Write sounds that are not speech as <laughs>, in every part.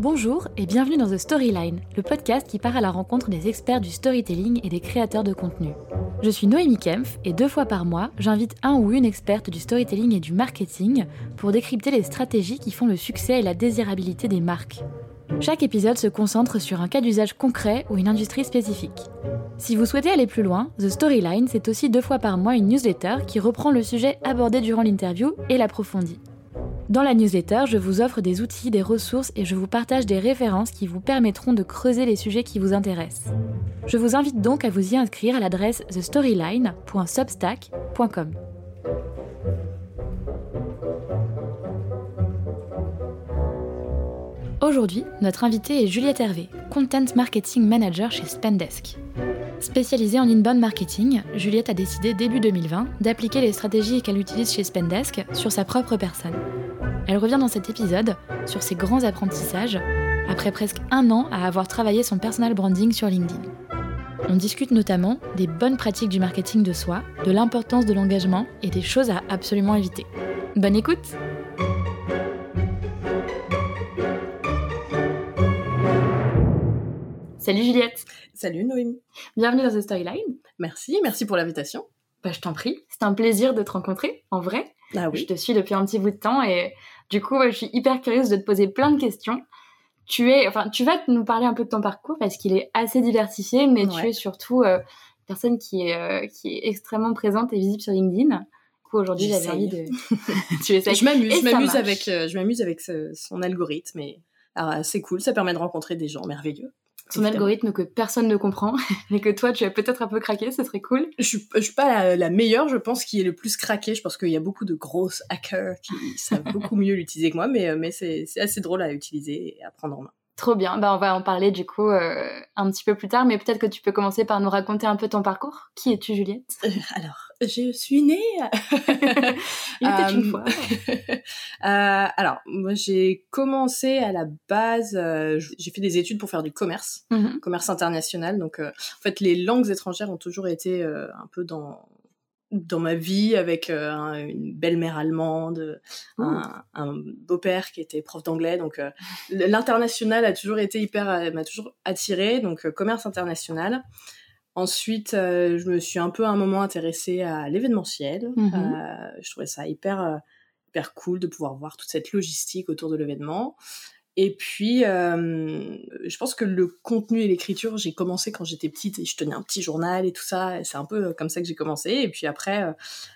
Bonjour et bienvenue dans The Storyline, le podcast qui part à la rencontre des experts du storytelling et des créateurs de contenu. Je suis Noémie Kempf et deux fois par mois, j'invite un ou une experte du storytelling et du marketing pour décrypter les stratégies qui font le succès et la désirabilité des marques. Chaque épisode se concentre sur un cas d'usage concret ou une industrie spécifique. Si vous souhaitez aller plus loin, The Storyline, c'est aussi deux fois par mois une newsletter qui reprend le sujet abordé durant l'interview et l'approfondit. Dans la newsletter, je vous offre des outils, des ressources et je vous partage des références qui vous permettront de creuser les sujets qui vous intéressent. Je vous invite donc à vous y inscrire à l'adresse thestoryline.substack.com. Aujourd'hui, notre invitée est Juliette Hervé, Content Marketing Manager chez Spendesk. Spécialisée en inbound marketing, Juliette a décidé début 2020 d'appliquer les stratégies qu'elle utilise chez Spendesk sur sa propre personne. Elle revient dans cet épisode sur ses grands apprentissages après presque un an à avoir travaillé son personal branding sur LinkedIn. On discute notamment des bonnes pratiques du marketing de soi, de l'importance de l'engagement et des choses à absolument éviter. Bonne écoute Salut Juliette Salut Noémie Bienvenue dans The Storyline Merci, merci pour l'invitation. Bah, je t'en prie, c'est un plaisir de te rencontrer, en vrai. Ah oui. Je te suis depuis un petit bout de temps et du coup, je suis hyper curieuse de te poser plein de questions. Tu es, enfin, tu vas nous parler un peu de ton parcours parce qu'il est assez diversifié, mais tu es surtout euh, une personne qui est, euh, qui est extrêmement présente et visible sur LinkedIn. Du coup, aujourd'hui, j'avais envie de. <laughs> tu essayes. <laughs> Je m'amuse, je m'amuse avec, euh, je m'amuse avec son algorithme et c'est cool. Ça permet de rencontrer des gens merveilleux son algorithme que personne ne comprend, <laughs> mais que toi tu as peut-être un peu craqué, ce serait cool. Je suis, je suis pas la, meilleure, je pense, qui est le plus craqué. Je pense qu'il y a beaucoup de grosses hackers qui <laughs> savent beaucoup mieux l'utiliser que moi, mais, euh, mais c'est assez drôle à utiliser et à prendre en main. Trop bien, bah, on va en parler du coup euh, un petit peu plus tard, mais peut-être que tu peux commencer par nous raconter un peu ton parcours. Qui es-tu Juliette? Euh, Alors, je suis née... Il était une fois. <laughs> alors, moi j'ai commencé à la base, j'ai fait des études pour faire du commerce, mm-hmm. commerce international, donc en fait les langues étrangères ont toujours été un peu dans dans ma vie avec euh, une belle-mère allemande, un, beau-père qui était prof d'anglais. Donc euh, l'international a toujours été hyper, euh, m'a toujours attiré. Donc commerce international. Ensuite, je me suis un peu à un moment intéressée à l'événementiel. Mm-hmm. je trouvais ça hyper hyper cool de pouvoir voir toute cette logistique autour de l'événement. Et puis, euh, je pense que le contenu et l'écriture, j'ai commencé quand j'étais petite et je tenais un petit journal et tout ça. C'est un peu euh, comme ça que j'ai commencé. Et puis après, euh,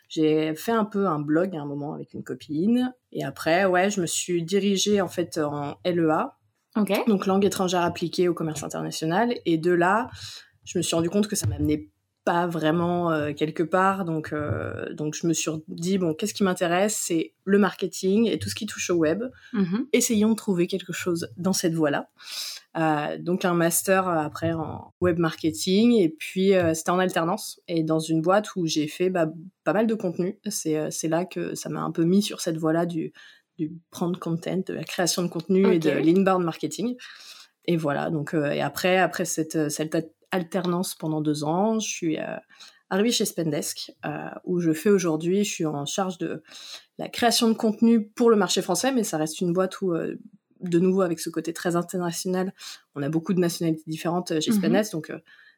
j'ai fait un peu un blog à un moment avec une copine. Et après, ouais, je me suis dirigée en fait en LEA. Donc langue étrangère appliquée au commerce international. Et de là, je me suis rendu compte que ça m'amenait pas vraiment euh, quelque part. Donc, euh, donc je me suis dit, bon, qu'est-ce qui m'intéresse? C'est le marketing et tout ce qui touche au web. Mm-hmm. Essayons de trouver quelque chose dans cette voie-là. Euh, donc un master après en web marketing et puis c'était en alternance et dans une boîte où j'ai fait bah, pas mal de contenu. C'est, là que ça m'a un peu mis sur cette voie-là du, du prendre content, de la création de contenu et de l'inbound marketing. Et voilà, donc et après après cette, cette alternance pendant deux ans. Je suis euh, arrivée chez Spendesk, euh, où je fais aujourd'hui, je suis en charge de la création de contenu pour le marché français, mais ça reste une boîte où, euh, de nouveau, avec ce côté très international, on a beaucoup de nationalités différentes chez mmh Spendesk, donc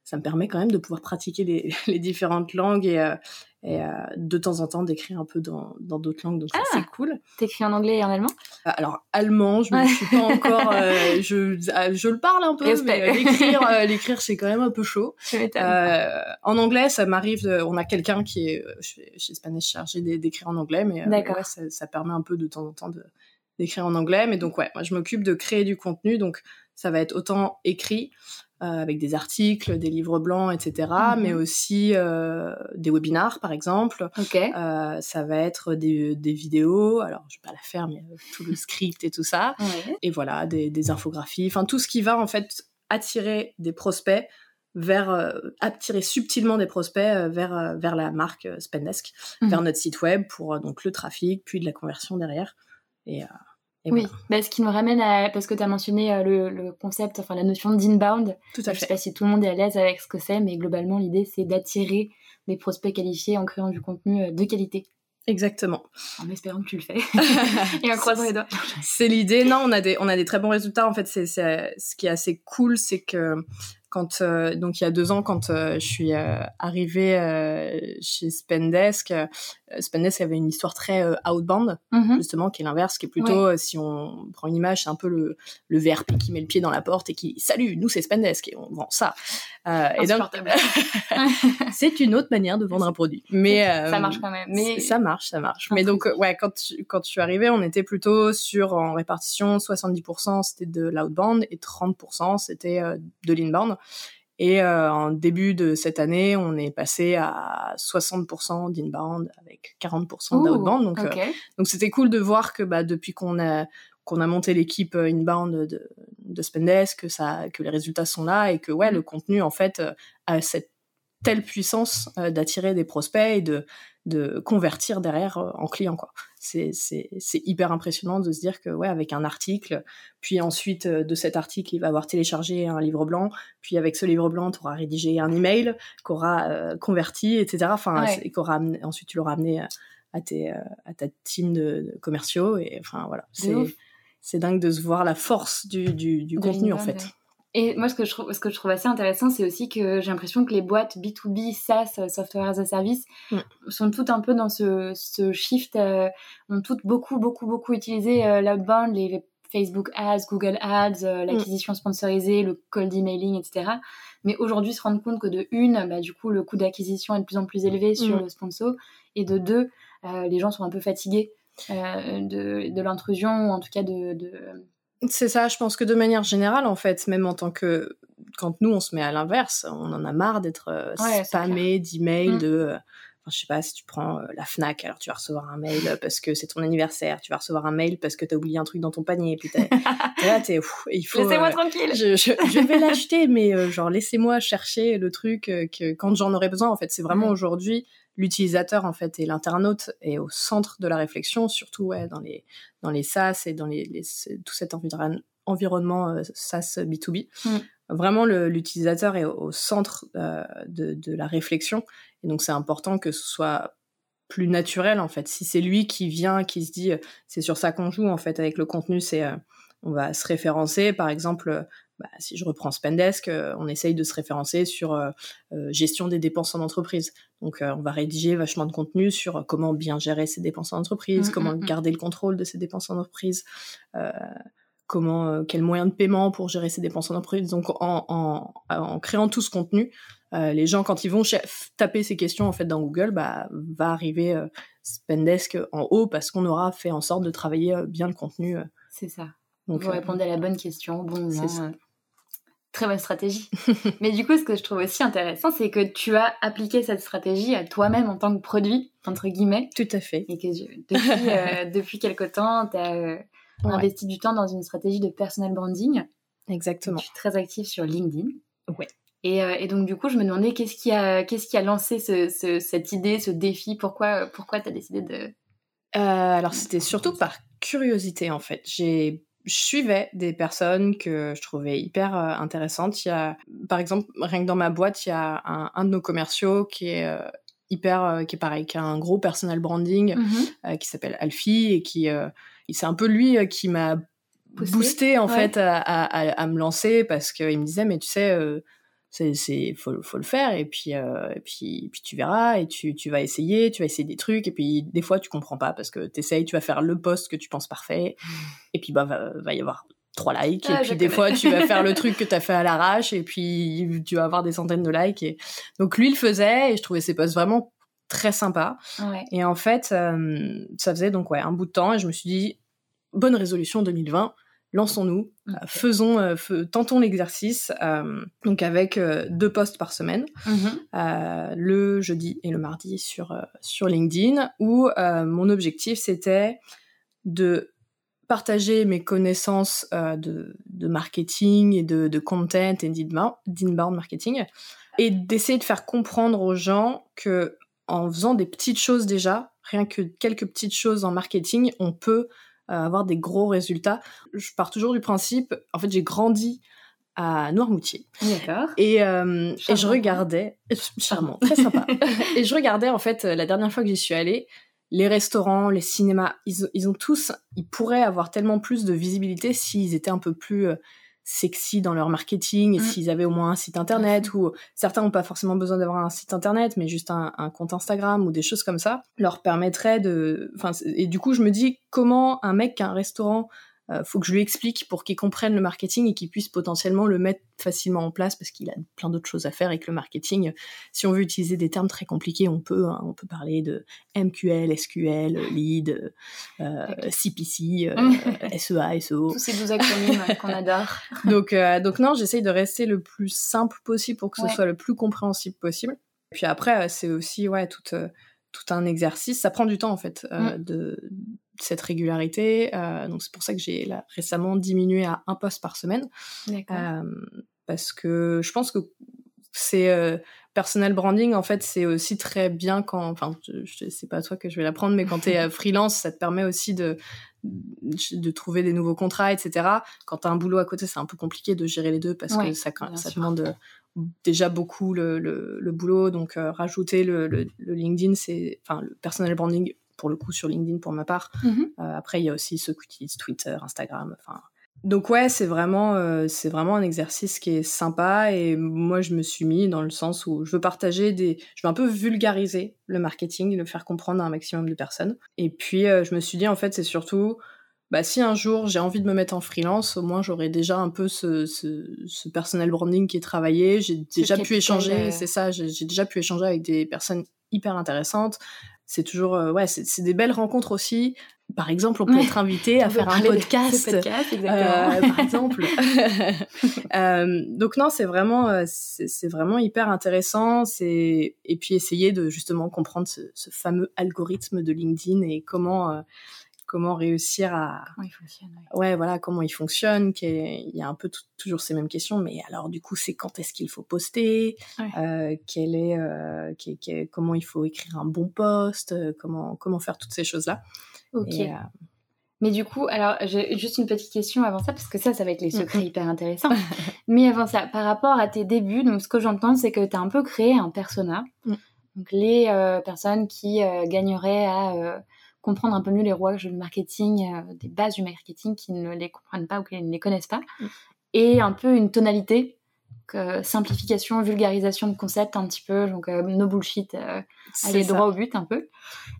ça me permet quand même de pouvoir pratiquer les, <laughs> les différentes langues et, euh, et euh, de temps en temps d'écrire un peu dans d'autres langues. Donc ça, c'est ah! cool. T'écris en anglais et en allemand? Euh, Alors, allemand, je ne suis pas encore... <laughs> je, je le parle un peu, mais l'écrire, l'écrire c'est quand même un peu chaud. <laughs> en anglais, ça m'arrive... on a quelqu'un qui est chez, chez Spanish chargé d'écrire en anglais, mais ouais, ça, ça, permet un peu de temps en temps d'écrire en anglais. Mais donc, ouais, moi, je m'occupe de créer du contenu. Donc, ça va être autant écrit, euh, avec des articles, des livres blancs, etc. Mhm. Mais aussi euh, des webinars, par exemple. Euh, ça va être des, des, vidéos. Alors, je vais pas la faire, mais tout le <laughs> script et tout ça. Et voilà, des, des infographies. Enfin, tout ce qui va en fait attirer des prospects vers attirer subtilement des prospects vers vers la marque Spendesk, mhm. vers notre site web pour donc le trafic, puis de la conversion derrière. Et oui, bah, ce qui nous ramène à, parce que tu as mentionné euh, le, concept, enfin la notion d'inbound. Tout à fait. Je sais pas si tout le monde est à l'aise avec ce que c'est, mais globalement, l'idée, c'est d'attirer des prospects qualifiés en créant du contenu euh, de qualité. Exactement. En espérant que tu le fais. <laughs> Et en croisant les doigts. C'est l'idée. Non, on a des, on a des très bons résultats. En fait, c'est, ce qui est assez cool, c'est que quand euh, donc il y a deux ans quand euh, je suis euh, arrivée chez Spendesk, Spendesk avait une histoire très outbound mm-hmm. justement qui est l'inverse, qui est plutôt si on prend une image, c'est un peu le, le VRP qui met le pied dans la porte et qui salut, nous c'est Spendesk et on vend ça. et donc <laughs> c'est une autre manière de vendre un produit, mais ça marche quand même. Mais ça marche, ça marche. Mais donc ouais, quand quand je suis arrivée, on était plutôt sur en répartition 70% c'était de l'outbound et 30% c'était de l'inbound. Et euh, en début de cette année, on est passé à 60% d'inbound avec 40% d'outbound. Donc, euh, donc c'était cool de voir que bah, depuis qu'on a qu'on a monté l'équipe euh, inbound de, de Spendesk, que ça, que les résultats sont là et que ouais, le contenu en fait a cette telle puissance d'attirer des prospects et de de convertir derrière en client quoi. C'est hyper impressionnant de se dire que ouais avec un article puis ensuite euh, de cet article il va avoir téléchargé un livre blanc puis avec ce livre blanc tu auras rédigé un email qu'aura euh, converti etc enfin et qu'aura ensuite tu l'auras amené à tes euh, à ta team de, commerciaux et enfin voilà. C'est c'est dingue de se voir la force du, du, du contenu en fait et moi, ce que je trouve, ce que je trouve assez intéressant, c'est aussi que j'ai l'impression que les boîtes B2B, SaaS, euh, Software as a Service, mm. sont toutes un peu dans ce, ce shift, euh, ont toutes beaucoup, beaucoup, beaucoup utilisé euh, l'outbound, les, Facebook Ads, Google Ads, mm. l'acquisition sponsorisée, le cold emailing, etc. Mais aujourd'hui, se rendre compte que de une, bah, du coup, le coût d'acquisition est de plus en plus élevé sur mm. le sponsor, et de deux, les gens sont un peu fatigués de, de l'intrusion, ou en tout cas de, de c'est ça, je pense que de manière générale, en fait, même en tant que. Quand nous, on se met à l'inverse, on en a marre d'être euh, spammé d'emails, mmh. de. Euh, enfin, je sais pas, si tu prends euh, la Fnac, alors tu vas recevoir un mail parce que c'est ton anniversaire, tu vas recevoir un mail parce que t'as oublié un truc dans ton panier, puis <laughs> t'es là, t'es. il faut. Laissez-moi tranquille je, je, vais <laughs> l'acheter, mais genre, laissez-moi chercher le truc que quand j'en aurai besoin, en fait. C'est vraiment aujourd'hui l'utilisateur en fait et l'internaute est au centre de la réflexion, surtout ouais, dans les dans les SaaS et dans les, tout cet environnement euh, SaaS B2B. Mm. Vraiment, l'utilisateur est au, centre euh, de, de, la réflexion et donc c'est important que ce soit plus naturel en fait. Si c'est lui qui vient, qui se dit c'est sur ça qu'on joue en fait avec le contenu, c'est euh, on va se référencer par exemple bah, si je reprends Spendesk, euh, on essaye de se référencer sur euh, euh, gestion des dépenses en entreprise. Donc, on va rédiger vachement de contenu sur comment bien gérer ses dépenses en entreprise, mmh, comment mmh, mmh. garder le contrôle de ses dépenses en entreprise, comment, quels moyens de paiement pour gérer ses dépenses en entreprise. Donc, en, en, créant tout ce contenu, les gens, quand ils vont taper ces questions en fait dans Google, bah, va arriver Spendesk en haut parce qu'on aura fait en sorte de travailler bien le contenu. C'est ça. Donc, vous répondez à la bonne question, bon moment très bonne stratégie. <laughs> Mais du coup, ce que je trouve aussi intéressant, c'est que tu as appliqué cette stratégie à toi-même en tant que produit, entre guillemets. Tout à fait. Et que depuis, euh, <laughs> depuis quelque temps, tu as euh, investi du temps dans une stratégie de personal branding. Exactement. je suis très active sur LinkedIn. Ouais. Et, euh, et, donc, du coup, je me demandais qu'est-ce qui a, qu'est-ce qui a lancé ce, cette idée, ce défi? Pourquoi, pourquoi tu as décidé de. alors, c'était surtout par curiosité, en fait. J'ai je suivais des personnes que je trouvais hyper euh, intéressantes. Il y a, par exemple, rien que dans ma boîte, il y a un, un de nos commerciaux qui est euh, hyper, euh, qui est pareil, qui a un gros personal branding, mm-hmm. qui s'appelle Alfie et qui, c'est un peu lui qui m'a boosté en fait à, à, à, me lancer parce qu'il me disait mais tu sais c'est c'est faut faut le faire. Et puis euh, et puis puis tu verras. Et tu tu vas essayer tu vas essayer des trucs. Et puis des fois tu comprends pas parce que t'essayes tu vas faire le post que tu penses parfait. Mmh. et puis bah va, va y avoir trois likes. Ah, et puis des fois tu vas faire le <laughs> truc que t'as fait à l'arrache. Et puis tu vas avoir des centaines de likes. Et donc lui il faisait. Et je trouvais ses posts vraiment très sympas et en fait euh, ça faisait donc ouais un bout de temps. Et je me suis dit bonne résolution 2020 lançons-nous, euh, faisons, euh, tentons l'exercice, euh, donc avec deux posts par semaine, mhm. le jeudi et le mardi sur, sur LinkedIn, où mon objectif c'était de partager mes connaissances de, de, marketing et de, de content et d'inbound marketing, et d'essayer de faire comprendre aux gens que en faisant des petites choses déjà, rien que quelques petites choses en marketing, on peut avoir des gros résultats. Je pars toujours du principe, en fait, j'ai grandi à Noirmoutier. D'accord. Et, euh, et, je regardais, charmant, très sympa. <laughs> et je regardais en fait la dernière fois que j'y suis allée, les restaurants, les cinémas, ils, ils, ont tous, ils pourraient avoir tellement plus de visibilité s'ils étaient un peu plus euh, sexy dans leur marketing, et mm. s'ils avaient au moins un site internet, ou certains n'ont pas forcément besoin d'avoir un site internet, mais juste un, un, compte Instagram ou des choses comme ça, leur permettrait de... Enfin, et du coup, je me dis, comment un mec qui a un restaurant euh, faut que je lui explique pour qu'il comprenne le marketing et qu'il puisse potentiellement le mettre facilement en place parce qu'il a plein d'autres choses à faire et que le marketing, si on veut utiliser des termes très compliqués, on peut, hein, on peut parler de MQL, SQL, Lead, euh, CPC, euh, <laughs> SEA, SEO. Tous ces douze acronymes qu'on adore. <laughs> donc, euh, donc non, j'essaye de rester le plus simple possible pour que ce soit le plus compréhensible possible. Puis après, c'est aussi ouais tout, tout un exercice. Ça prend du temps en fait mm. de cette régularité. Euh, donc c'est pour ça que j'ai récemment diminué à un poste par semaine. Euh, parce que je pense que c'est euh, personnel branding en fait c'est aussi très bien quand enfin je, sais pas à toi que je vais l'apprendre mais quand tu es <laughs> freelance ça te permet aussi de de trouver des nouveaux contrats etc quand tu as un boulot à côté c'est un peu compliqué de gérer les deux parce que ça, ça demande déjà beaucoup le, le, boulot donc rajouter le, le, LinkedIn c'est enfin le personnel branding pour le coup sur LinkedIn pour ma part. Mhm. Euh, après, il y a aussi ceux qui utilisent Twitter, Instagram. Enfin, donc ouais, c'est vraiment, euh, c'est vraiment un exercice qui est sympa et moi je me suis mis dans le sens où je veux partager des, je veux un peu vulgariser le marketing, le faire comprendre à un maximum de personnes. Et puis euh, je me suis dit en fait c'est surtout, bah si un jour j'ai envie de me mettre en freelance, au moins j'aurai déjà un peu ce, ce, ce personnel branding qui est travaillé. J'ai déjà pu échanger, c'est ça, j'ai déjà pu échanger avec des personnes hyper intéressantes c'est toujours euh, ouais c'est des belles rencontres aussi par exemple on peut être invité à faire un podcast, podcast euh, <laughs> par exemple. <laughs> Euh, donc non c'est vraiment euh, c'est vraiment hyper intéressant. C'est et puis essayer de justement comprendre ce, ce, fameux algorithme de LinkedIn et comment comment réussir à comment il fonctionne ouais. voilà comment il fonctionne qu'il y a un peu toujours ces mêmes questions. Mais alors du coup c'est quand est-ce qu'il faut poster? Euh, quel est, euh, comment il faut écrire un bon post? Euh, comment comment faire toutes ces choses là ok mais du coup, alors j'ai juste une petite question avant ça, parce que ça, ça va être les secrets mm-hmm. hyper intéressants. <laughs> Mais avant ça, par rapport à tes débuts, donc ce que j'entends, c'est que tu as un peu créé un persona. Mm. Donc les personnes qui gagneraient à comprendre un peu mieux les rouages du marketing, euh, des bases du marketing qui ne les comprennent pas ou qui ne les connaissent pas, mm. et un peu une tonalité, simplification, vulgarisation de concepts un petit peu, donc euh, no bullshit, euh, aller droit au but un peu.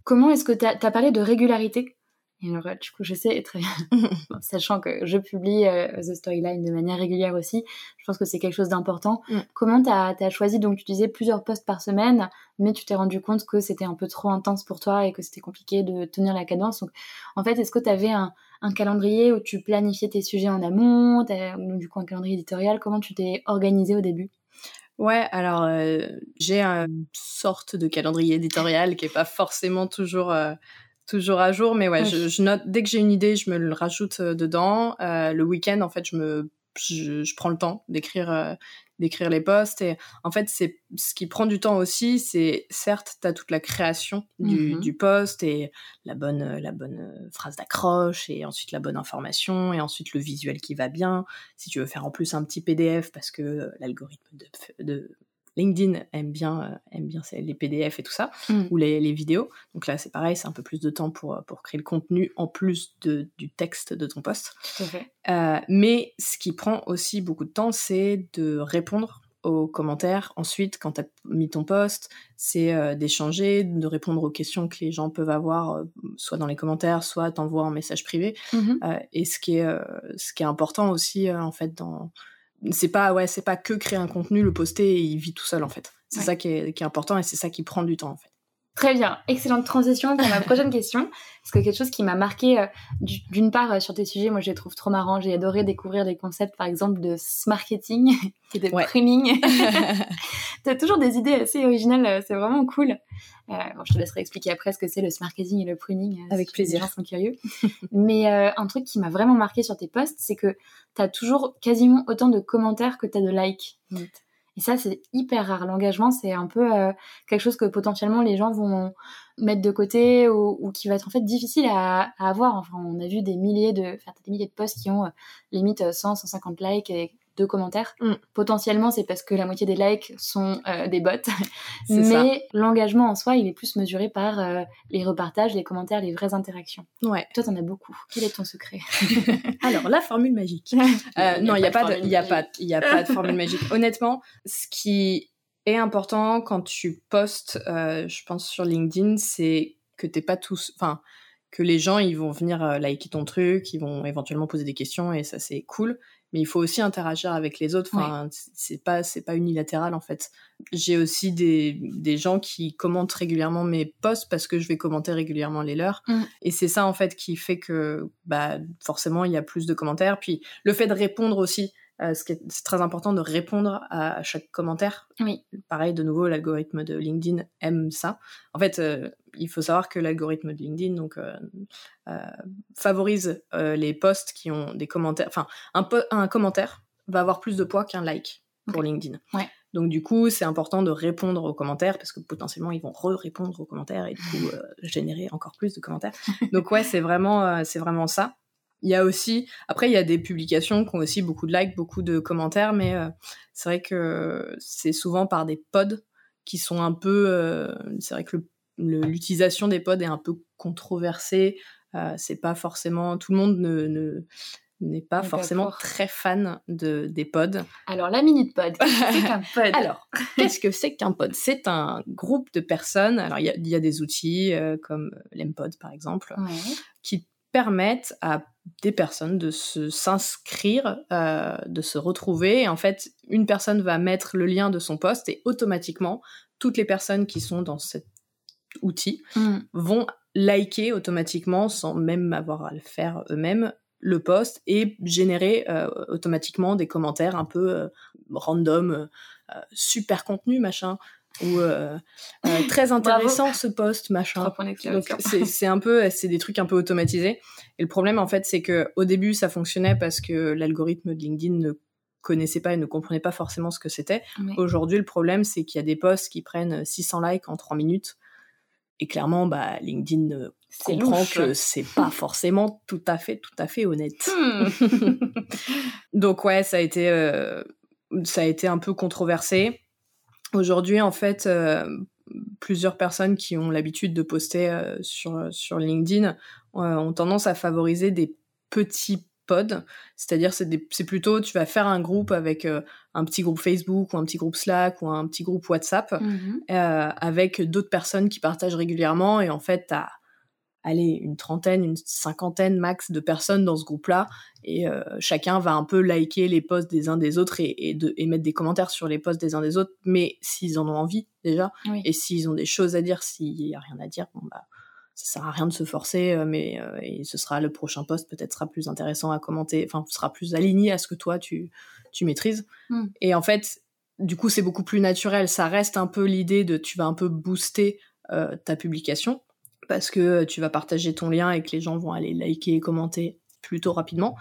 Comment est-ce que tu as, parlé de régularité? Et alors, du coup, je sais très bien, <laughs> sachant que je publie euh, The Storyline de manière régulière aussi, je pense que c'est quelque chose d'important. Mm. Comment tu as, choisi, donc tu disais plusieurs posts par semaine, mais tu t'es rendu compte que c'était un peu trop intense pour toi et que c'était compliqué de tenir la cadence? Donc, en fait, est-ce que tu avais un, calendrier où tu planifiais tes sujets en amont, ou du coup un calendrier éditorial? Comment tu t'es organisé au début? Ouais, alors euh, j'ai une sorte de calendrier éditorial qui est pas forcément toujours euh, toujours à jour, mais ouais, je, note dès que j'ai une idée, je me le rajoute euh, dedans. Euh, le week-end, en fait, je me je, prends le temps d'écrire euh, d'écrire les posts et en fait c'est ce qui prend du temps aussi c'est certes tu as toute la création du, mm-hmm. du post et la bonne la bonne phrase d'accroche et ensuite la bonne information et ensuite le visuel qui va bien si tu veux faire en plus un petit PDF parce que l'algorithme de, de LinkedIn aime bien, euh, aime bien les PDF et tout ça, mm. ou les, les, vidéos. Donc là, c'est pareil, c'est un peu plus de temps pour, pour créer le contenu en plus de, du texte de ton poste. Euh, mais ce qui prend aussi beaucoup de temps, c'est de répondre aux commentaires. Ensuite, quand tu as mis ton post, c'est euh, d'échanger, de répondre aux questions que les gens peuvent avoir, soit dans les commentaires, soit t'envoies en message privé. Mm-hmm. et ce qui est, ce qui est important aussi, en fait, dans c'est pas ouais c'est pas que créer un contenu le poster et il vit tout seul en fait. C'est ça qui est, qui est important et c'est ça qui prend du temps en fait Très bien, excellente transition pour ma prochaine question. Parce que quelque chose qui m'a marqué, euh, d'une part, euh, sur tes sujets, moi je les trouve trop marrants. J'ai adoré découvrir des concepts, par exemple, de marketing <laughs> et de ouais. tu <laughs> <laughs> as toujours des idées assez originales, euh, c'est vraiment cool. bon, je te laisserai expliquer après ce que c'est le marketing et le pruning. Avec plaisir. Les gens sont curieux. Mais un truc qui m'a vraiment marqué sur tes posts, c'est que tu as toujours quasiment autant de commentaires que tu as de likes. Et ça, c'est hyper rare. L'engagement, c'est un peu quelque chose que potentiellement les gens vont mettre de côté ou, qui va être en fait difficile à, avoir. Enfin, on a vu des milliers de, des milliers de posts qui ont limite 100, 150 likes de commentaires. Mm. Potentiellement, c'est parce que la moitié des likes sont euh, des bots. <laughs> Mais l'engagement en soi, il est plus mesuré par euh, les repartages, les commentaires, les vraies interactions. Ouais. Toi, t'en as beaucoup. Quel est ton secret <laughs> Alors, la formule magique. <laughs> Euh, non, il n'y a, pas de, il a pas, il a pas de formule magique. Honnêtement, ce qui est important quand tu postes, je pense sur LinkedIn, c'est que t'es pas tous, enfin, que les gens ils vont venir liker ton truc, ils vont éventuellement poser des questions et ça c'est cool mais il faut aussi interagir avec les autres. Enfin, c'est pas c'est pas unilatéral en fait. J'ai aussi des, des gens qui commentent régulièrement mes posts parce que je vais commenter régulièrement les leurs. Mm. Et c'est ça en fait qui fait que bah forcément il y a plus de commentaires. Puis le fait de répondre aussi euh, c'est très important de répondre à chaque commentaire. Oui. Pareil, de nouveau, l'algorithme de LinkedIn aime ça. En fait, euh, il faut savoir que l'algorithme de LinkedIn donc, euh, favorise les posts qui ont des commentaires. Enfin, un, un commentaire va avoir plus de poids qu'un like pour LinkedIn. Ouais. Donc du coup, c'est important de répondre aux commentaires parce que potentiellement ils vont re-répondre aux commentaires et du coup générer encore plus de commentaires. <laughs> Donc ouais, c'est vraiment c'est vraiment ça. Il y a aussi, après, il y a des publications qui ont aussi beaucoup de likes, beaucoup de commentaires, mais euh, c'est vrai que c'est souvent par des pods qui sont un peu. Euh, c'est vrai que l'utilisation des pods est un peu controversée. Euh, c'est pas forcément. Tout le monde ne, n'est pas forcément très fan de, des pods. Alors, la minute pod, qu'est-ce qu'un pod? <laughs> Alors, qu'est-ce que c'est qu'un pod? C'est un groupe de personnes. Alors, il y, a des outils comme l'Empod, par exemple, qui permettent à des personnes de se s'inscrire, euh, de se retrouver. Et en fait, une personne va mettre le lien de son poste et automatiquement, toutes les personnes qui sont dans cet outil mm. vont liker automatiquement, sans même avoir à le faire eux-mêmes, le post et générer euh, automatiquement des commentaires un peu euh, random, super contenu, machin ou euh, euh, <laughs> très intéressant ce poste machin. C'est un peu c'est des trucs un peu automatisés. Et le problème en fait c'est que au début ça fonctionnait parce que l'algorithme de LinkedIn ne connaissait pas et ne comprenait pas forcément ce que c'était. Aujourd'hui le problème c'est qu'il y a des posts qui prennent 600 likes en 3 minutes. Et clairement bah LinkedIn comprend que c'est pas forcément tout à fait tout à fait honnête. Hmm. <laughs> donc ouais ça a été euh, ça a été un peu controversé Aujourd'hui, en fait, euh, plusieurs personnes qui ont l'habitude de poster euh, sur, sur LinkedIn euh, ont tendance à favoriser des petits pods, c'est-à-dire c'est plutôt tu vas faire un groupe avec un petit groupe Facebook ou un petit groupe Slack ou un petit groupe WhatsApp mmh avec d'autres personnes qui partagent régulièrement et en fait tu as allez, une trentaine, une cinquantaine max de personnes dans ce groupe-là, et euh, chacun va un peu liker les posts des uns des autres et, de, mettre des commentaires sur les posts des uns des autres, mais s'ils en ont envie déjà, et s'ils ont des choses à dire, s'il n'y a rien à dire, bon bah ça sert à rien de se forcer, euh, mais euh, et ce sera le prochain post peut-être sera plus intéressant à commenter, enfin sera plus aligné à ce que toi tu tu maîtrises. Hmm. Et en fait, du coup c'est beaucoup plus naturel. Ça reste un peu l'idée de tu vas un peu booster ta publication, parce que euh, tu vas partager ton lien et que les gens vont aller liker et commenter plutôt rapidement.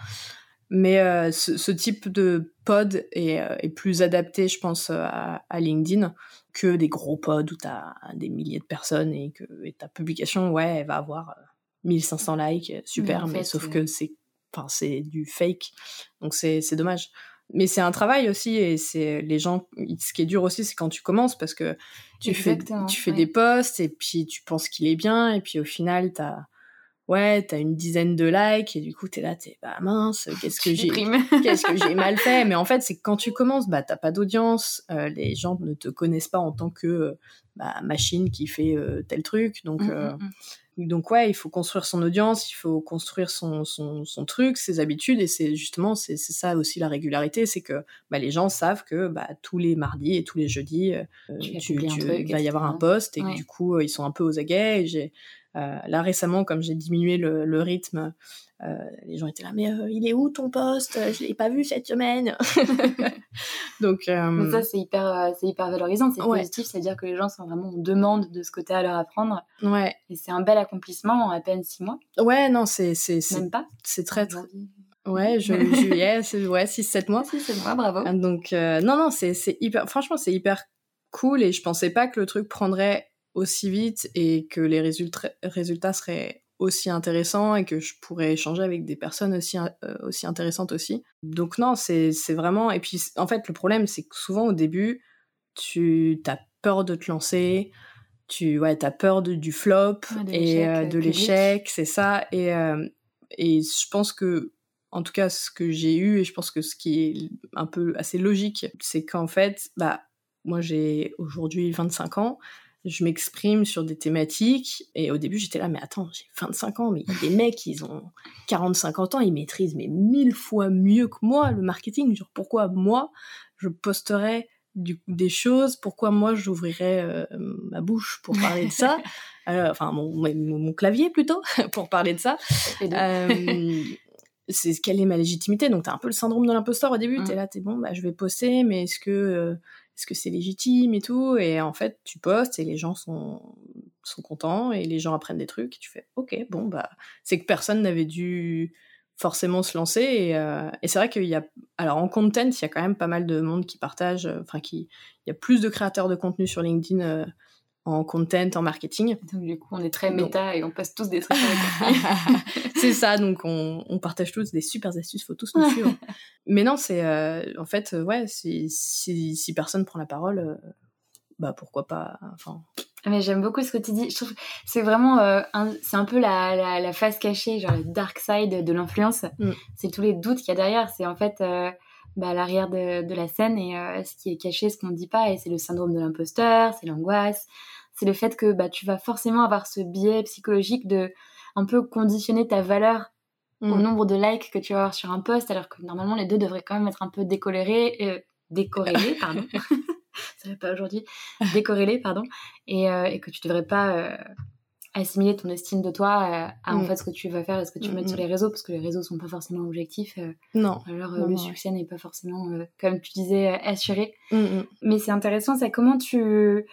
Mais euh, ce, type de pod est, euh, plus adapté, je pense, à, LinkedIn que des gros pods où tu as des milliers de personnes et que ta publication, ouais, elle va avoir 1500 likes, super, mais, sauf que c'est c'est du fake. Donc c'est dommage mais c'est un travail aussi et c'est les gens ce qui est dur aussi c'est quand tu commences parce que tu fais tu fais des posts et puis tu penses qu'il est bien et puis au final t'as ouais t'as une dizaine de likes et du coup t'es là t'es bah mince qu'est-ce que j'ai <laughs> qu'est-ce que j'ai mal fait? Mais en fait c'est que quand tu commences bah t'as pas d'audience euh, les gens ne te connaissent pas en tant que bah, machine qui fait euh, tel truc. Donc mmh, euh, mmh, mmh. Donc ouais, il faut construire son audience, il faut construire son, son, son truc, ses habitudes, et c'est justement c'est ça aussi la régularité, c'est que bah, les gens savent que bah, tous les mardis et tous les jeudis, euh, tu, il va y avoir un poste et que, du coup euh, ils sont un peu aux aguets. Et j'ai euh, là récemment, comme j'ai diminué le, le rythme euh, les gens étaient là, mais euh, il est où ton poste? Je l'ai pas vu cette semaine. <laughs> Donc, euh, ça c'est hyper, c'est hyper valorisant, c'est positif, c'est-à-dire que les gens sont vraiment en demande de ce as à leur apprendre. Ouais. Et c'est un bel accomplissement en à peine six mois. Ouais, non, c'est c'est même pas. C'est très très. Ouais, juillet, <laughs> ouais, 6-7 mois. 6-7 mois, bravo. Donc, non, non, c'est hyper, franchement, c'est hyper cool et je pensais pas que le truc prendrait aussi vite et que les résultats, résultats seraient aussi intéressants et que je pourrais échanger avec des personnes aussi, euh, aussi intéressantes aussi. Donc non, c'est vraiment... Et puis en fait, le problème, c'est que souvent au début, tu as peur de te lancer, tu ouais, as peur du flop et euh, de l'échec, c'est ça. Et, euh, et je pense que, en tout cas, ce que j'ai eu, et je pense que ce qui est un peu assez logique, c'est qu'en fait, bah, moi j'ai aujourd'hui 25 ans, je m'exprime sur des thématiques et au début j'étais là mais attends j'ai 25 ans mais il y a des mecs ils ont 40 50 ans ils maîtrisent mais mille fois mieux que moi le marketing. Genre pourquoi moi je posterais du, des choses? Pourquoi moi j'ouvrirais euh, ma bouche pour parler de ça? <laughs> Euh, enfin mon, mon, clavier plutôt <laughs> pour parler de ça. Euh, c'est quelle est ma légitimité? Donc t'as un peu le syndrome de l'imposteur au début. Mmh. t'es là t'es bon bah je vais poster mais est-ce que est-ce que c'est légitime et tout Et en fait, tu postes et les gens sont, sont contents et les gens apprennent des trucs. Et tu fais, ok, bon, bah, c'est que personne n'avait dû forcément se lancer. Et, euh, et c'est vrai qu'il y a, alors en content, il y a quand même pas mal de monde qui partage, euh, enfin, qui, il y a plus de créateurs de contenu sur LinkedIn euh, en content, en marketing. Donc du coup, on est très méta et on passe tous des trucs. <laughs> c'est ça, donc on, on, partage tous des super astuces, faut tous nous suivre. <laughs> Mais non, c'est euh, en fait, euh, ouais, si, si, si, personne prend la parole, euh, bah pourquoi pas. Enfin. Ah, mais j'aime beaucoup ce que tu dis. Je trouve c'est vraiment, un, c'est un peu la, la, la, face cachée, genre le dark side de l'influence. Mm. C'est tous les doutes qu'il y a derrière. C'est en fait bah, l'arrière de, de, la scène et ce qui est caché, ce qu'on ne dit pas. Et c'est le syndrome de l'imposteur, c'est l'angoisse, c'est le fait que bah, tu vas forcément avoir ce biais psychologique de un peu conditionner ta valeur au mm. nombre de likes que tu vas avoir sur un post, alors que normalement les deux devraient quand même être un peu décolérés, euh, décorrélés, <laughs> pardon. <laughs> Ça va pas aujourd'hui. Décorrélés, pardon. Et, euh, et, que tu devrais pas euh, assimiler ton estime de toi euh, à en mm. fait ce que tu vas faire et ce que tu mets mm, sur les réseaux, parce que les réseaux sont pas forcément objectifs. non. Alors le succès n'est pas forcément, comme tu disais, assuré. Mais c'est intéressant, c'est comment tu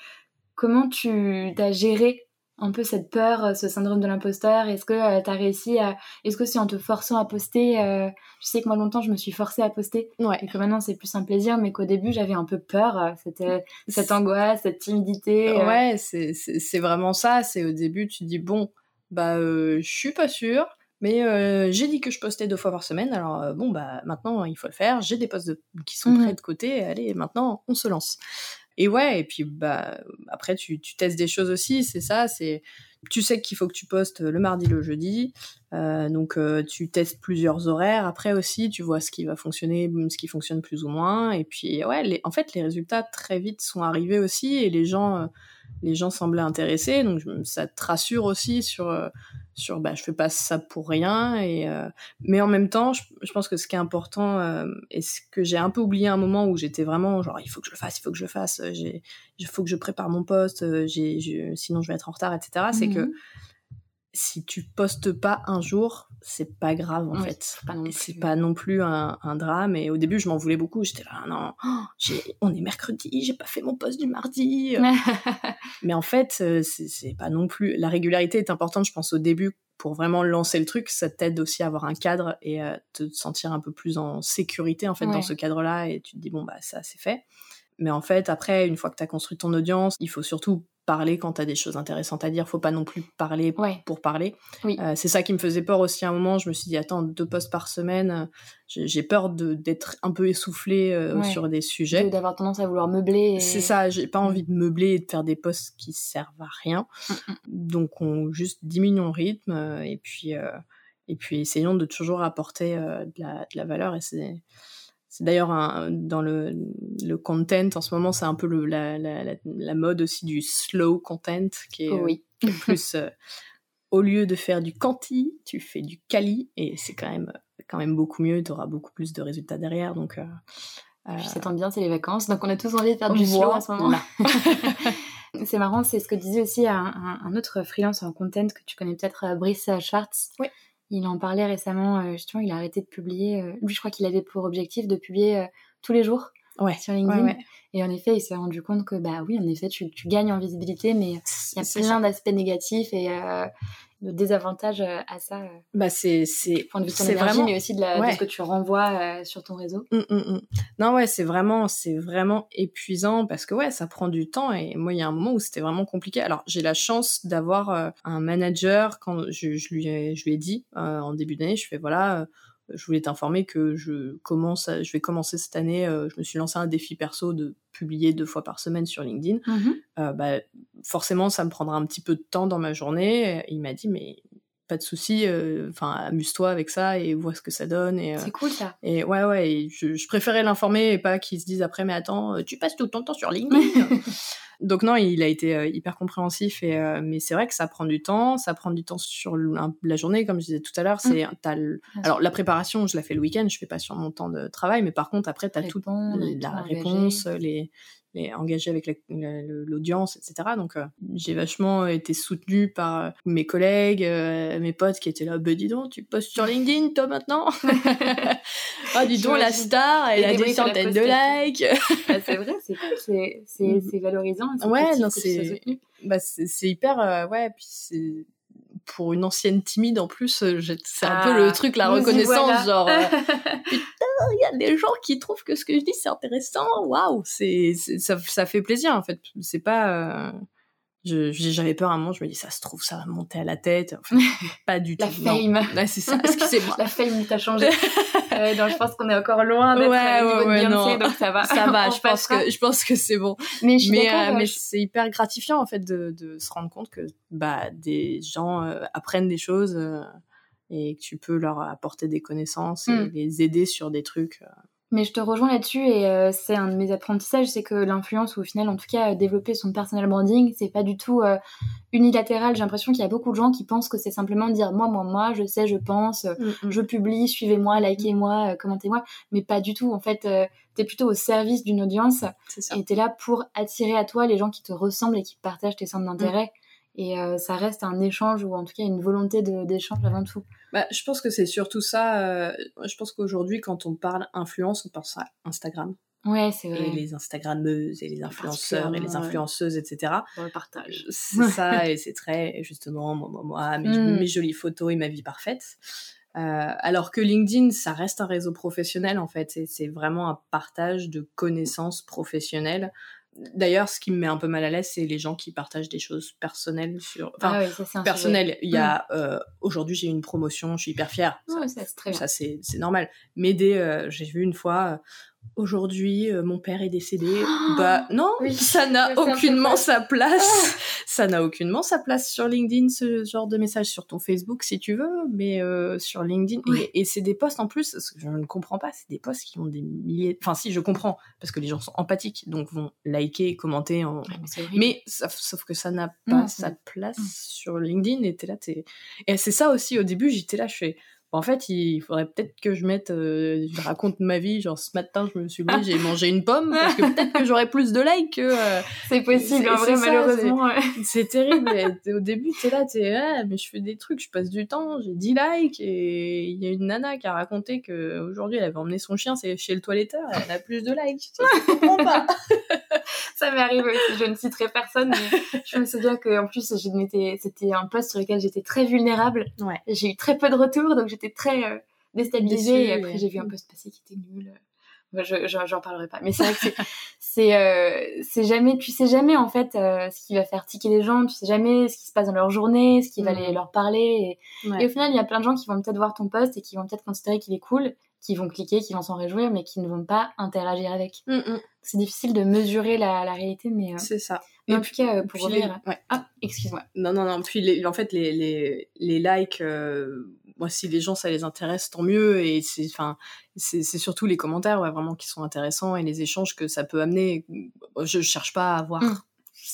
comment tu as géré un peu cette peur, euh, ce syndrome de l'imposteur Est-ce que euh, tu as réussi à... Est-ce que c'est en te forçant à poster euh, Je sais que moi longtemps je me suis forcée à poster ouais. et que maintenant c'est plus un plaisir, mais qu'au début j'avais un peu peur, c'était cette angoisse, cette timidité. Ouais, c'est vraiment ça. C'est au début tu dis bon, bah je suis pas sûre. Mais j'ai dit que je postais deux fois par semaine, alors bon, bah maintenant il faut le faire. J'ai des posts qui sont mmh prêts de côté, allez, maintenant on se lance. Et ouais, et puis bah après tu, tu testes des choses aussi, c'est ça, c'est tu sais qu'il faut que tu postes le mardi, le jeudi, euh, donc euh, tu testes plusieurs horaires. Après aussi, tu vois ce qui va fonctionner, ce qui fonctionne plus ou moins. Et puis ouais, en fait les résultats très vite sont arrivés aussi et les gens euh, les gens semblaient intéressés, donc ça te rassure aussi sur sur bah je fais pas ça pour rien et euh, mais en même temps je, pense que ce qui est important euh, et ce que j'ai un peu oublié à un moment où j'étais vraiment genre il faut que je le fasse il faut que je le fasse j'ai il faut que je prépare mon poste j'ai sinon je vais être en retard etc c'est que mmh si tu postes pas un jour, c'est pas grave en fait. C'est pas, non plus un, drame. Et au début, je m'en voulais beaucoup. J'étais là, non, on est mercredi, j'ai pas fait mon poste du mardi. <laughs> Mais en fait, euh, c'est pas non plus. La régularité est importante, je pense, au début pour vraiment lancer le truc. Ça t'aide aussi à avoir un cadre et à te sentir un peu plus en sécurité en fait dans ce cadre-là. Et tu te dis bon bah ça c'est fait. Mais en fait, après, une fois que tu as construit ton audience, il faut surtout parler quand t'as des choses intéressantes à dire. Faut pas non plus parler pour parler. Oui. Euh, c'est ça qui me faisait peur aussi à un moment. Je me suis dit, attends, deux posts par semaine, euh, j'ai peur d'être un peu essoufflé euh, sur des sujets. D'avoir tendance à vouloir meubler. C'est ça, j'ai pas envie de meubler et de faire des posts qui servent à rien. Mm, mm. Donc, on juste diminuons le rythme et puis, et puis essayons de toujours apporter de la, de la valeur. Et c'est c'est d'ailleurs dans le, le, content en ce moment, c'est un peu le, la, la, la, mode aussi du slow content qui est, oui. plus euh, au lieu de faire du quanti, tu fais du quali et c'est quand même quand même beaucoup mieux. Tu auras beaucoup plus de résultats derrière. Donc euh, euh ça tombe bien, c'est les vacances, donc on a tous envie de faire du slow à ce moment. <laughs> <laughs> c'est marrant, c'est ce que disait aussi un, un, autre freelance en content que tu connais peut-être, euh, Brice Schwartz. Oui. Il en parlait récemment, euh, justement, il a arrêté de publier. Euh, lui, je crois qu'il avait pour objectif de publier euh, tous les jours sur LinkedIn. Et en effet, il s'est rendu compte que, bah oui, en effet, tu, gagnes en visibilité, mais il y a plein d'aspects négatifs et de désavantages à ça Bah c'est c'est point de vue de ton énergie, vraiment... mais aussi de, la, ce que tu renvoies sur ton réseau. Mmh, mmh, mmh. Non ouais, c'est vraiment c'est vraiment épuisant parce que ouais, ça prend du temps et moi il y a un moment où c'était vraiment compliqué. Alors j'ai la chance d'avoir un manager quand je, je, lui ai, je lui ai dit en début d'année, je fais voilà je voulais t'informer que je commence, je vais commencer cette année. Euh, je me suis lancé un défi perso de publier deux fois par semaine sur LinkedIn. Mmh euh, bah, forcément, ça me prendra un petit peu de temps dans ma journée. il m'a dit, mais pas de souci, euh, enfin amuse-toi avec ça et vois ce que ça donne. Et, c'est cool ça. Et ouais, ouais, je, préférais l'informer et pas qu'il se dise après, mais attends, tu passes tout ton temps sur LinkedIn. <laughs> Donc non, il a été euh, hyper compréhensif et euh, mais c'est vrai que ça prend du temps, ça prend du temps sur la journée comme je disais tout à l'heure. C'est mmh. alors la préparation, je la fais le week-end, je fais pas sur mon temps de travail, mais par contre après tu as toute la réponse, les mais engagé avec l'audience, etc. Donc euh, j'ai vachement été soutenue par euh, mes collègues, euh, mes potes qui étaient là, bah dis donc, tu postes sur LinkedIn toi maintenant? <laughs> <laughs> Ah dis <laughs> donc, la star, elle a des centaines de likes <laughs> <laughs> ah, C'est vrai, c'est valorisant. Ouais, non, c'est bah, hyper, ouais, puis c'est pour une ancienne timide en plus, euh, c'est un peu le ah, truc, la reconnaissance, genre euh, putain, il y a des gens qui trouvent que ce que je dis c'est intéressant, waouh, c'est ça, ça fait plaisir en fait. C'est pas, euh, j'avais peur à un moment, je me dis ça se trouve ça va monter à la tête, pas du tout. La fame. Ouais, c'est ça, excusez-moi. la fame t'a changé. Euh, donc je pense qu'on est encore loin d'être ouais, au niveau ouais, de Beyoncé, donc ça va. Ça va, <laughs> je pense que je pense que c'est bon. Mais, mais, euh, mais c'est hyper gratifiant en fait de, de, se rendre compte que bah des gens euh, apprennent des choses euh, et que tu peux leur apporter des connaissances et hmm. les aider sur des trucs. Mais je te rejoins là-dessus et euh, c'est un de mes apprentissages, c'est que l'influence, ou au final, en tout cas, développer son personal branding, c'est pas du tout euh, unilatéral. J'ai l'impression qu'il y a beaucoup de gens qui pensent que c'est simplement dire moi, moi, moi, je sais, je pense, mm, mm. je publie, suivez-moi, likez-moi, euh, commentez-moi, mais pas du tout. En fait, t'es plutôt au service d'une audience et t'es là pour attirer à toi les gens qui te ressemblent et qui partagent tes centres d'intérêt. Et ça reste un échange ou en tout cas une volonté d'échange avant tout. Bah, je pense que c'est surtout ça. Euh, je pense qu'aujourd'hui, quand on parle influence, on pense à Instagram. Ouais, c'est vrai. Et les Instagrammeuses et les influenceurs et les influenceuses, etc. Dans le partage. C'est ça, <laughs> et c'est très, justement, moi, moi, moi mes, mm. mes, jolies photos et ma vie parfaite. Euh, alors que LinkedIn, ça reste un réseau professionnel, en fait. C'est vraiment un partage de connaissances professionnelles D'ailleurs, ce qui me met un peu mal à l'aise, c'est les gens qui partagent des choses personnelles sur. Enfin, ah ça, personnelles. Il y a mm. euh, aujourd'hui, j'ai eu une promotion, je suis hyper fière. ça, c'est très Ça, c'est normal. M'aider, euh, j'ai vu une fois, aujourd'hui euh, mon père est décédé. Bah non ça n'a aucunement sa place. Ça n'a aucunement sa place sur LinkedIn ce genre de message sur ton Facebook si tu veux mais euh, sur LinkedIn. Et, c'est des posts en plus je ne comprends pas c'est des posts qui ont des milliers enfin si je comprends parce que les gens sont empathiques donc vont liker commenter en... mais sauf, que ça n'a pas sa place mmh. sur LinkedIn et t'es là t'es et c'est ça aussi au début j'étais là je fais en fait, il faudrait peut-être que je mette, euh, je raconte ma vie, genre ce matin je me suis levée, j'ai mangé une pomme, parce que peut-être que j'aurais plus de likes que... Euh, <laughs> c'est possible, en vrai, malheureusement. C'est <laughs> terrible, <laughs> au début t'es là, t'es, ah, mais je fais des trucs, je passe du temps, j'ai 10 likes, et il y a une nana qui a raconté que aujourd'hui elle avait emmené son chien chez le toiletteur, elle a plus de likes. Je comprends pas. Ça m'est arrivé aussi, je ne citerai personne, mais je me souviens qu'en plus c'était un post sur lequel j'étais très vulnérable. Ouais. J'ai eu très peu de retours, donc j'étais très euh, déstabilisée. et après, j'ai vu un post passer qui était nul. je, j'en parlerai pas. Mais c'est vrai que <laughs> c'est, euh, c'est, jamais, tu sais jamais en fait euh, ce qui va faire tiquer les gens, tu sais jamais ce qui se passe dans leur journée, ce qui va les, mm. leur parler. Et, et, au final, il y a plein de gens qui vont peut-être voir ton post et qui vont peut-être considérer qu'il est cool, qui vont cliquer, qui vont s'en réjouir, mais qui ne vont pas interagir avec. Mm, mm. C'est difficile de mesurer la, la réalité, mais. C'est ça. Mais en tout cas, pour revenir. Ah, excuse-moi. Non, non, non. Puis en fait, les, les, les likes moi, si les gens ça les intéresse, tant mieux. Et c'est, enfin, c'est, surtout les commentaires, ouais, vraiment qui sont intéressants et les échanges que ça peut amener. Je cherche pas à avoir mmh.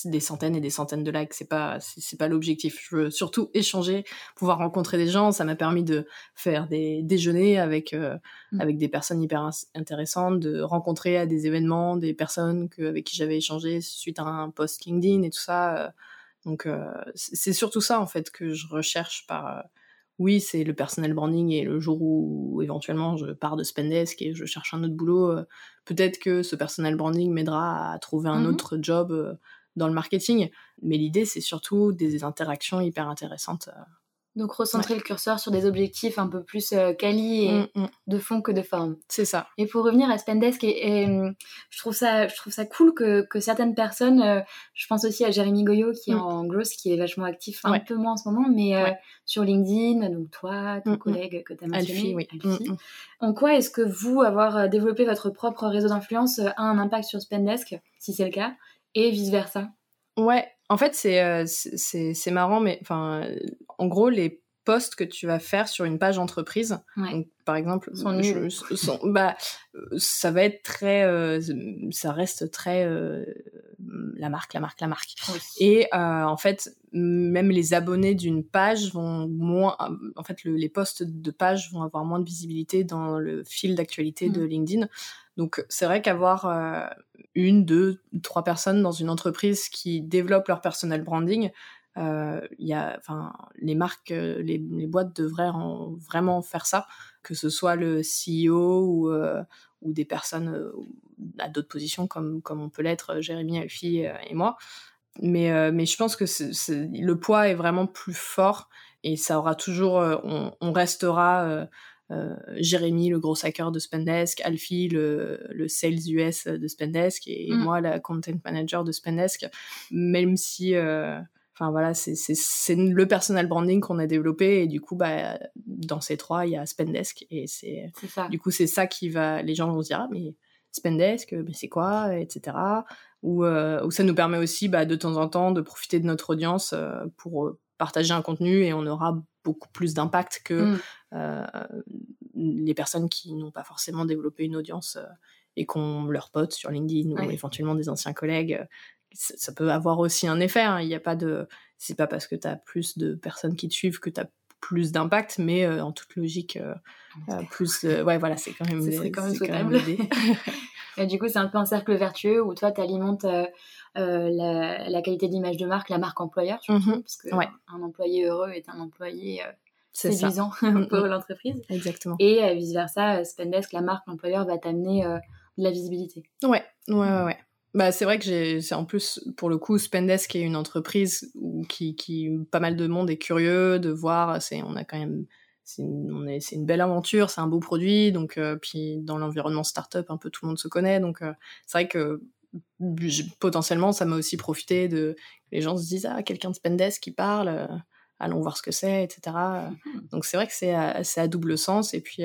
des centaines et des centaines de likes. C'est pas, c'est, pas l'objectif. Je veux surtout échanger, pouvoir rencontrer des gens. Ça m'a permis de faire des déjeuners avec euh, mmh. avec des personnes hyper intéressantes, de rencontrer à des événements des personnes que, avec qui j'avais échangé suite à un post LinkedIn et tout ça. Euh. Donc euh, c'est surtout ça en fait que je recherche par oui, c'est le personnel branding et le jour où éventuellement je pars de Spendesk et je cherche un autre boulot, euh, peut-être que ce personnel branding m'aidera à trouver un mmh autre job euh, dans le marketing. Mais l'idée, c'est surtout des interactions hyper intéressantes. Euh. Donc recentrer le curseur sur des objectifs un peu plus euh, quali et mm, mm. de fond que de forme. C'est ça. Et pour revenir à Spendesk, et, mm, je trouve ça, je trouve ça cool que, que certaines personnes, euh, je pense aussi à Jérémy Goyot qui est en growth, qui est vachement actif, un peu moins en ce moment, mais euh, sur LinkedIn, donc toi, ton collègue que tu as mentionné, Alfie, En quoi est-ce que vous, avoir développé votre propre réseau d'influence, a un impact sur Spendesk, si c'est le cas, et vice versa Ouais, en fait, c'est c'est marrant, mais enfin, en gros, les posts que tu vas faire sur une page entreprise, par exemple, bah, ça va être très, euh, ça reste très euh, la marque, la marque, la marque. Et euh, en fait, même les abonnés d'une page vont moins, en fait, les posts de page vont avoir moins de visibilité dans le fil d'actualité de mm. LinkedIn. Donc, c'est vrai qu'avoir une, deux, trois personnes dans une entreprise qui développent leur personal branding, euh, y a, enfin, les marques, euh, les, les, boîtes devraient vraiment faire ça, que ce soit le CEO ou, euh, ou des personnes euh, à d'autres positions comme, comme on peut l'être Jérémy, Alfie et moi. Mais, mais je pense que le poids est vraiment plus fort et ça aura toujours, on, on, restera Jérémy, le gros hacker de Spendesk, Alfie, le, le sales US de Spendesk et mm. moi, la content manager de Spendesk, même si Enfin voilà, c'est le personal branding qu'on a développé et du coup bah dans ces trois il y a Spendesk et c'est du coup c'est ça qui va les gens vont se dire ah, mais Spendesk mais c'est quoi etc ou euh, ça nous permet aussi bah, de temps en temps de profiter de notre audience euh, pour euh, partager un contenu et on aura beaucoup plus d'impact que mmh. les personnes qui n'ont pas forcément développé une audience et qu'on leur pote sur LinkedIn ou éventuellement des anciens collègues ça peut avoir aussi un effet. Hein. Il n'y a pas de, c'est pas parce que tu as plus de personnes qui te suivent que tu as plus d'impact, mais euh, en toute logique, euh, euh, plus, ouais, voilà, c'est quand même, c'est quand même souhaitable. <laughs> et du coup, c'est un peu un cercle vertueux où toi, tu alimentes la, la, qualité d'image de marque, la marque employeur, surtout, mmh parce que un employé heureux est un employé séduisant <laughs> pour mmh, mmh. l'entreprise. Exactement. Et vice versa, Spendesk, la marque employeur, va t'amener de la visibilité. Ouais, ouais, ouais. ouais. Bah, c'est vrai que j'ai, c'est en plus, pour le coup, Spendesk est une entreprise où, qui, qui, pas mal de monde est curieux de voir, c'est, on a quand même, c'est une, on est, c'est une belle aventure, c'est un beau produit, donc, euh, puis dans l'environnement startup, un peu tout le monde se connaît, donc, euh, c'est vrai que potentiellement, ça m'a aussi profité de, les gens se disent, ah, quelqu'un de Spendesk qui parle, euh, allons voir ce que c'est, etc. Mm-hmm. Donc, c'est vrai que c'est à, c'est à double sens, et puis,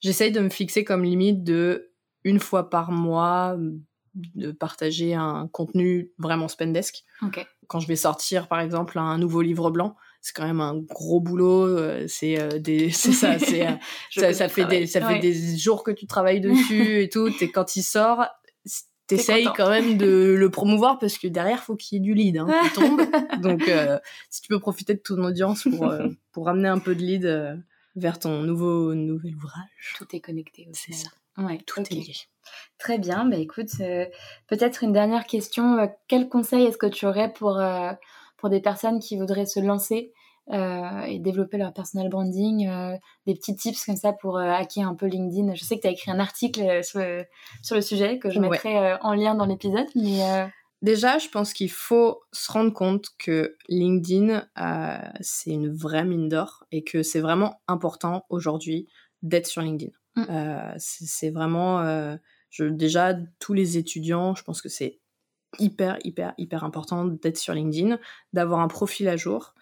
j'essaye de me fixer comme limite de, une fois par mois, de partager un contenu vraiment spendesk. Quand je vais sortir, par exemple, un nouveau livre blanc, c'est quand même un gros boulot. Euh, c'est euh, des, <laughs> c'est ça, c'est euh, <laughs> ça, fait des, ça fait des jours que tu travailles dessus <laughs> et tout. Et quand il sort, t'essayes quand même de le promouvoir parce que derrière faut qu'il y ait du lead hein, qui tombe. Donc si tu peux profiter de ton audience pour pour ramener un peu de lead vers ton nouveau nouvel ouvrage. Tout est connecté. C'est ça. Ouais, tout est lié. Très bien, bah écoute, euh, peut-être une dernière question. Euh, quel conseil est-ce que tu aurais pour, euh, pour des personnes qui voudraient se lancer et développer leur personal branding Des petits tips comme ça pour hacker un peu LinkedIn? Je sais que tu as écrit un article sur, sur, le sujet que je mettrai en lien dans l'épisode, mais... Déjà, je pense qu'il faut se rendre compte que LinkedIn, c'est une vraie mine d'or et que c'est vraiment important aujourd'hui d'être sur LinkedIn. Mmh. c'est vraiment déjà, tous les étudiants, je pense que c'est hyper, hyper, hyper important d'être sur LinkedIn, d'avoir un profil à jour.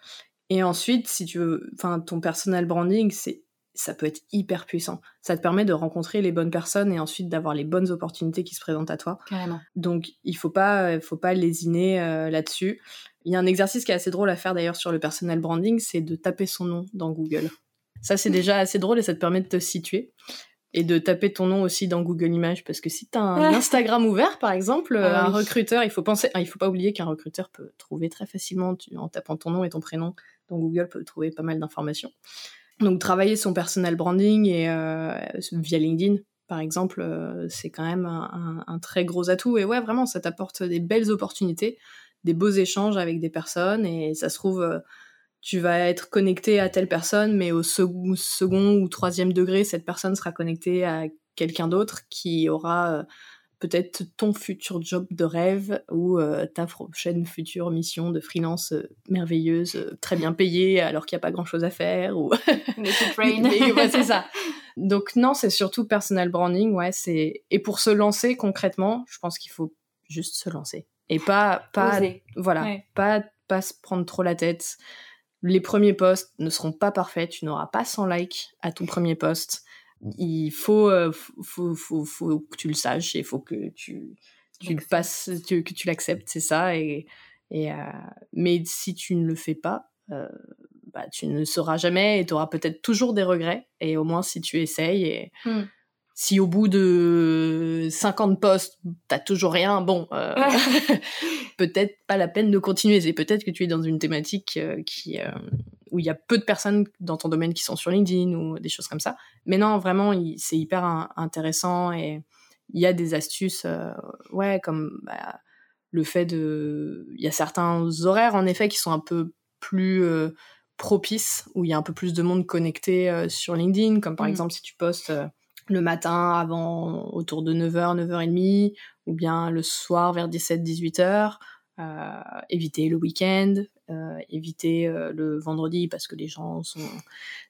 Et ensuite, si tu veux, enfin, ton personal branding, c'est ça peut être hyper puissant. Ça te permet de rencontrer les bonnes personnes et ensuite d'avoir les bonnes opportunités qui se présentent à toi. Carrément. Donc il faut pas, faut pas lésiner euh, là-dessus. Il y a un exercice qui est assez drôle à faire d'ailleurs sur le personal branding, c'est de taper son nom dans Google. Ça c'est déjà assez drôle et ça te permet de te situer et de taper ton nom aussi dans Google Images parce que si tu as un Instagram ouvert par exemple, ah un recruteur, il faut penser il faut pas oublier qu'un recruteur peut trouver très facilement en tapant ton nom et ton prénom dans Google peut trouver pas mal d'informations. Donc travailler son personal branding et euh, via LinkedIn par exemple, euh, c'est quand même un, très gros atout. Et ouais vraiment ça t'apporte des belles opportunités, des beaux échanges avec des personnes et ça se trouve euh, tu vas être connecté à telle personne, mais au second, ou troisième degré, cette personne sera connectée à quelqu'un d'autre qui aura euh, peut-être ton futur job de rêve ou euh, ta prochaine future mission de freelance euh, merveilleuse, euh, très bien payée alors qu'il n'y a pas grand-chose à faire ou <laughs> c'est ça. <laughs> Donc non, c'est surtout personal branding, ouais, c'est et pour se lancer concrètement, je pense qu'il faut juste se lancer et pas pas voilà, pas pas se prendre trop la tête. Les premiers posts ne seront pas parfaits, tu n'auras pas 100 likes à ton premier post il euh, faut, faut, faut, que tu le saches et il faut que tu, tu le passes, que tu l'acceptes, c'est ça. Et, et, euh, mais si tu ne le fais pas, euh, bah, tu ne sauras jamais et tu auras peut-être toujours des regrets. Et au moins, si tu essayes et hmm. Si au bout de 50 postes, t'as toujours rien, bon, <laughs> peut-être pas la peine de continuer. C'est peut-être que tu es dans une thématique qui où il y a peu de personnes dans ton domaine qui sont sur LinkedIn ou des choses comme ça. Mais non, vraiment, c'est hyper intéressant et il y a des astuces, euh, ouais, comme bah, le fait de... Il y a certains horaires, en effet, qui sont un peu plus euh, propices, où il y a un peu plus de monde connecté euh, sur LinkedIn, comme par mmh. exemple si tu postes le matin avant autour de 9h, 9h30, ou bien le soir vers 17-18h. Euh, éviter le week-end, euh, éviter euh, le vendredi parce que les gens sont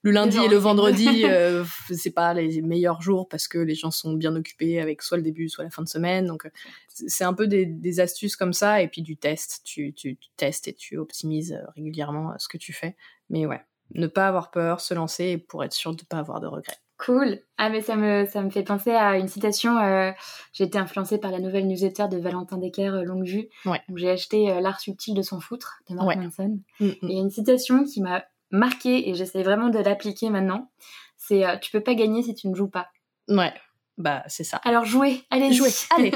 le lundi et le vendredi. <laughs> c'est pas les meilleurs jours parce que les gens sont bien occupés avec soit le début soit la fin de semaine donc c'est un peu des, astuces comme ça et puis du test. Tu, tu, tu testes et tu optimises régulièrement ce que tu fais. Mais ouais ne pas avoir peur se lancer pour être sûr de ne pas avoir de regrets Cool. Ah mais ça me ça me fait penser à une citation. Euh, j'ai été influencée par la nouvelle newsletter de Valentin Decker, euh, Longue Vue. Ouais. J'ai acheté euh, L'art subtil de son foutre de Mark Manson. Mm, mm. Et il y a une citation qui m'a marquée et j'essaie vraiment de l'appliquer maintenant. C'est tu peux pas gagner si tu ne joues pas. Ouais. Bah c'est ça. Alors jouez, allez jouer, <laughs> allez.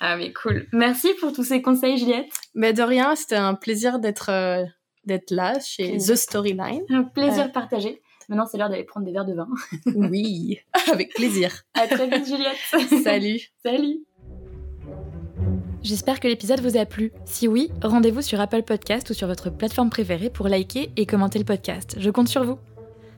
ah mais cool. Merci pour tous ces conseils Juliette. Mais de rien, c'était un plaisir d'être d'être là chez The Storyline. Un plaisir partagé. Maintenant, c'est l'heure d'aller prendre des verres de vin. <laughs> oui, avec plaisir. À très vite, Juliette. Salut. Salut. J'espère que l'épisode vous a plu. Si oui, rendez-vous sur Apple Podcast ou sur votre plateforme préférée pour liker et commenter le podcast. Je compte sur vous.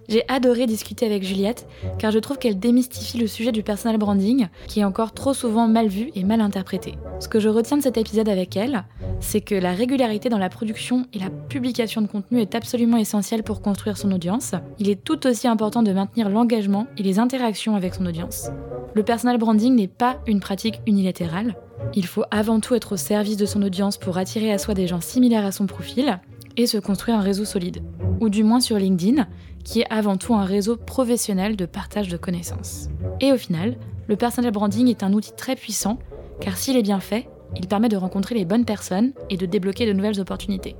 J'ai adoré discuter avec Juliette car je trouve qu'elle démystifie le sujet du personal branding qui est encore trop souvent mal vu et mal interprété. Ce que je retiens de cet épisode avec elle, c'est que la régularité dans la production et la publication de contenu est absolument essentielle pour construire son audience. Il est tout aussi important de maintenir l'engagement et les interactions avec son audience. Le personal branding n'est pas une pratique unilatérale. Il faut avant tout être au service de son audience pour attirer à soi des gens similaires à son profil et se construire un réseau solide. Ou du moins sur LinkedIn, qui est avant tout un réseau professionnel de partage de connaissances. Et au final, le personal branding est un outil très puissant, car s'il est bien fait, il permet de rencontrer les bonnes personnes et de débloquer de nouvelles opportunités.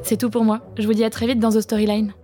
C'est tout pour moi, je vous dis à très vite dans The Storyline.